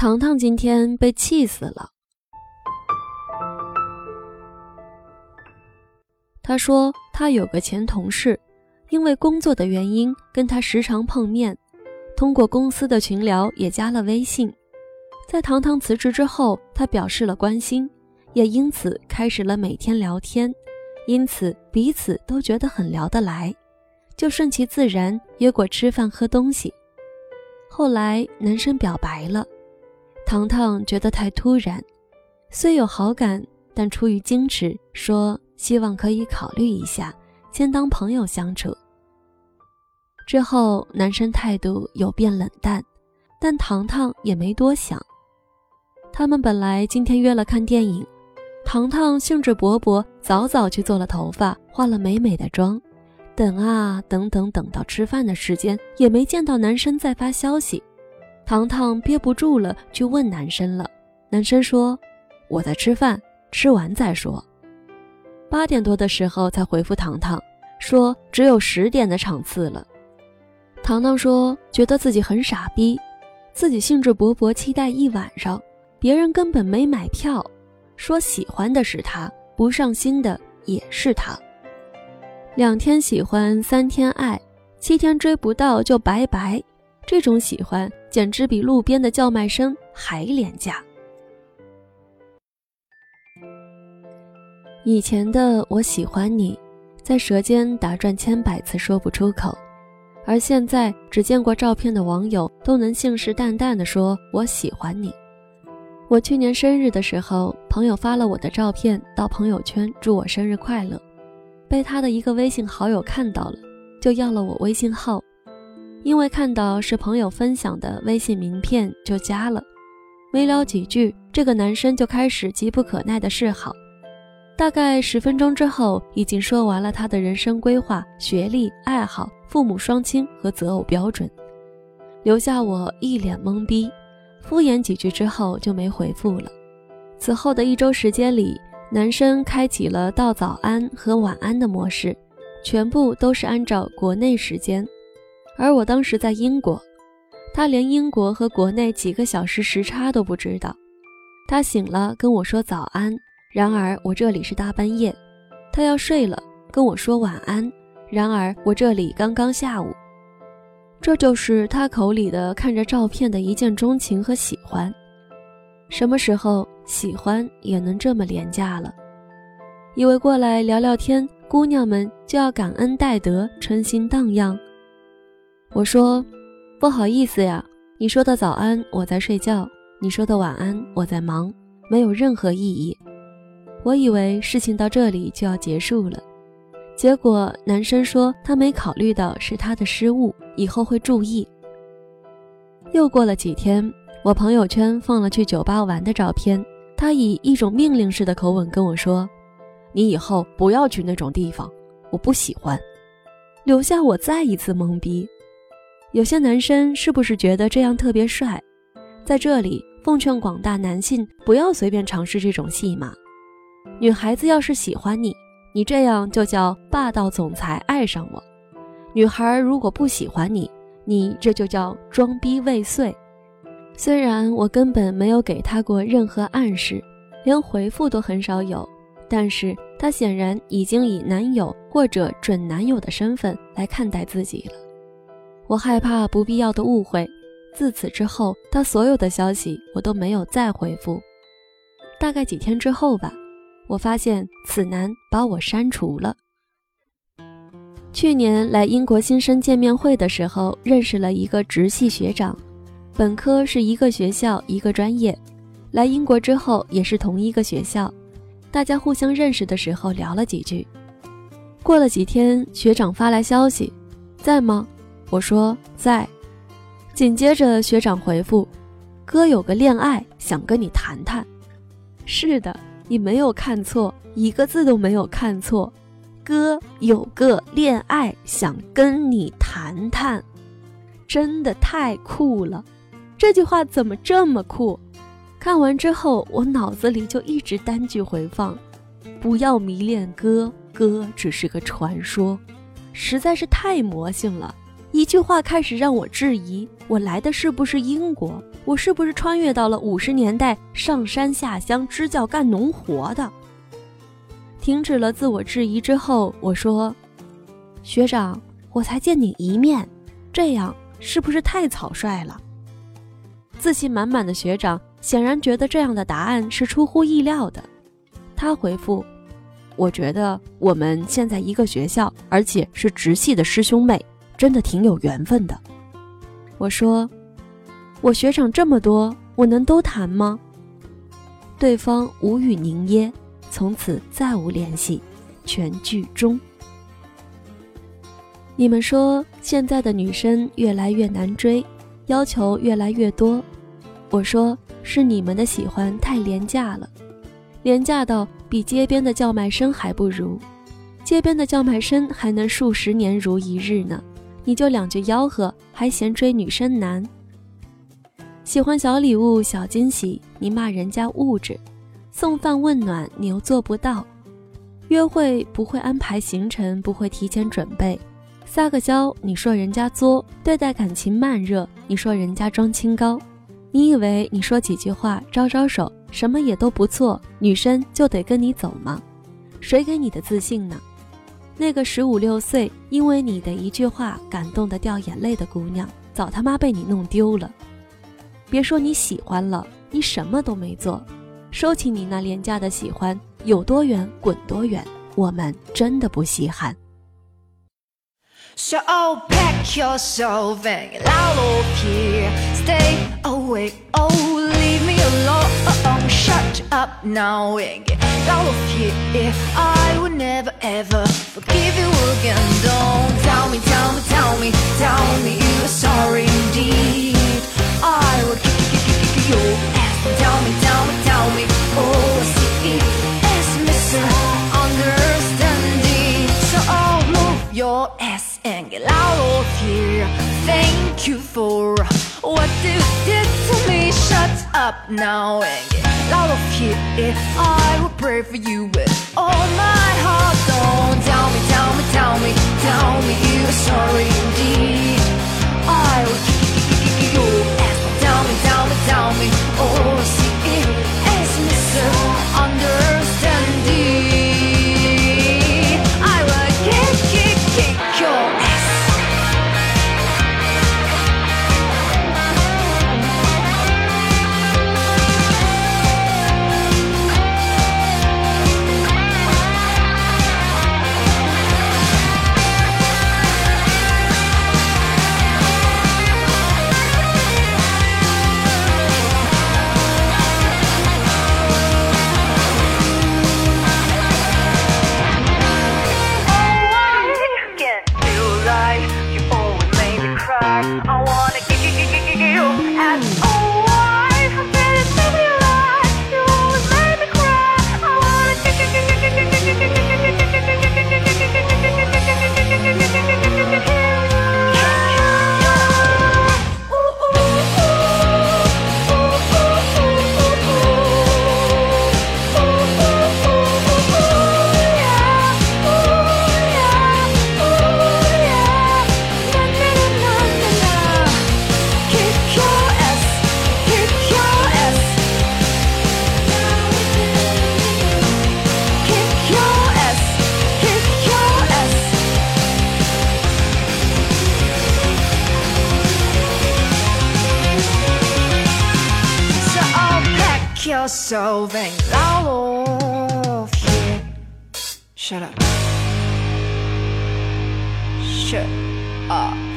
糖糖今天被气死了。他说他有个前同事，因为工作的原因跟他时常碰面，通过公司的群聊也加了微信。在糖糖辞职之后，他表示了关心，也因此开始了每天聊天，因此彼此都觉得很聊得来，就顺其自然约过吃饭喝东西。后来男生表白了，糖糖觉得太突然，虽有好感，但出于矜持，说。希望可以考虑一下，先当朋友相处。之后，男生态度有变冷淡，但糖糖也没多想。他们本来今天约了看电影，糖糖兴致勃勃，早早去做了头发，化了美美的妆。等啊等等，等到吃饭的时间，也没见到男生再发消息。糖糖憋不住了，去问男生了。男生说：“我在吃饭，吃完再说。”八点多的时候才回复糖糖，说只有十点的场次了。糖糖说觉得自己很傻逼，自己兴致勃勃期待一晚上，别人根本没买票。说喜欢的是他，不上心的也是他。两天喜欢，三天爱，七天追不到就拜拜。这种喜欢简直比路边的叫卖声还廉价。以前的我喜欢你，在舌尖打转千百次说不出口，而现在只见过照片的网友都能信誓旦旦地说我喜欢你。我去年生日的时候，朋友发了我的照片到朋友圈，祝我生日快乐，被他的一个微信好友看到了，就要了我微信号，因为看到是朋友分享的微信名片，就加了。没聊几句，这个男生就开始急不可耐的示好。大概十分钟之后，已经说完了他的人生规划、学历、爱好、父母双亲和择偶标准，留下我一脸懵逼。敷衍几句之后就没回复了。此后的一周时间里，男生开启了道早安和晚安的模式，全部都是按照国内时间。而我当时在英国，他连英国和国内几个小时时差都不知道。他醒了跟我说早安。然而我这里是大半夜，他要睡了，跟我说晚安。然而我这里刚刚下午，这就是他口里的看着照片的一见钟情和喜欢。什么时候喜欢也能这么廉价了？以为过来聊聊天，姑娘们就要感恩戴德，春心荡漾。我说不好意思呀，你说的早安我在睡觉，你说的晚安我在忙，没有任何意义。我以为事情到这里就要结束了，结果男生说他没考虑到是他的失误，以后会注意。又过了几天，我朋友圈放了去酒吧玩的照片，他以一种命令式的口吻跟我说：“你以后不要去那种地方，我不喜欢。”留下我再一次懵逼。有些男生是不是觉得这样特别帅？在这里奉劝广大男性不要随便尝试这种戏码。女孩子要是喜欢你，你这样就叫霸道总裁爱上我；女孩如果不喜欢你，你这就叫装逼未遂。虽然我根本没有给他过任何暗示，连回复都很少有，但是他显然已经以男友或者准男友的身份来看待自己了。我害怕不必要的误会，自此之后，他所有的消息我都没有再回复。大概几天之后吧。我发现此男把我删除了。去年来英国新生见面会的时候，认识了一个直系学长，本科是一个学校一个专业，来英国之后也是同一个学校，大家互相认识的时候聊了几句。过了几天，学长发来消息，在吗？我说在。紧接着学长回复，哥有个恋爱想跟你谈谈。是的。你没有看错，一个字都没有看错。哥有个恋爱想跟你谈谈，真的太酷了！这句话怎么这么酷？看完之后，我脑子里就一直单句回放：不要迷恋哥，哥只是个传说，实在是太魔性了。一句话开始让我质疑，我来的是不是英国？我是不是穿越到了五十年代，上山下乡支教干农活的？停止了自我质疑之后，我说：“学长，我才见你一面，这样是不是太草率了？”自信满满的学长显然觉得这样的答案是出乎意料的。他回复：“我觉得我们现在一个学校，而且是直系的师兄妹，真的挺有缘分的。”我说：“我学长这么多，我能都谈吗？”对方无语凝噎，从此再无联系，全剧终。你们说现在的女生越来越难追，要求越来越多。我说是你们的喜欢太廉价了，廉价到比街边的叫卖声还不如。街边的叫卖声还能数十年如一日呢，你就两句吆喝，还嫌追女生难？喜欢小礼物、小惊喜，你骂人家物质；送饭问暖，你又做不到；约会不会安排行程，不会提前准备；撒个娇，你说人家作；对待感情慢热，你说人家装清高。你以为你说几句话、招招手，什么也都不错，女生就得跟你走吗？谁给你的自信呢？那个十五六岁因为你的一句话感动的掉眼泪的姑娘，早他妈被你弄丢了。别说你喜欢了，你什么都没做，收起你那廉价的喜欢，有多远滚多远，我们真的不稀罕。So pack yourself and get out of here. Stay away, oh. Alone. Shut up now and get out of here. I would never ever forgive you again. Don't tell up now and get out of here. I will pray for you with all my heart. Don't tell me, tell me, tell me, tell me you're sorry indeed. I will so vain. Lauf here. Shut up. Shut up.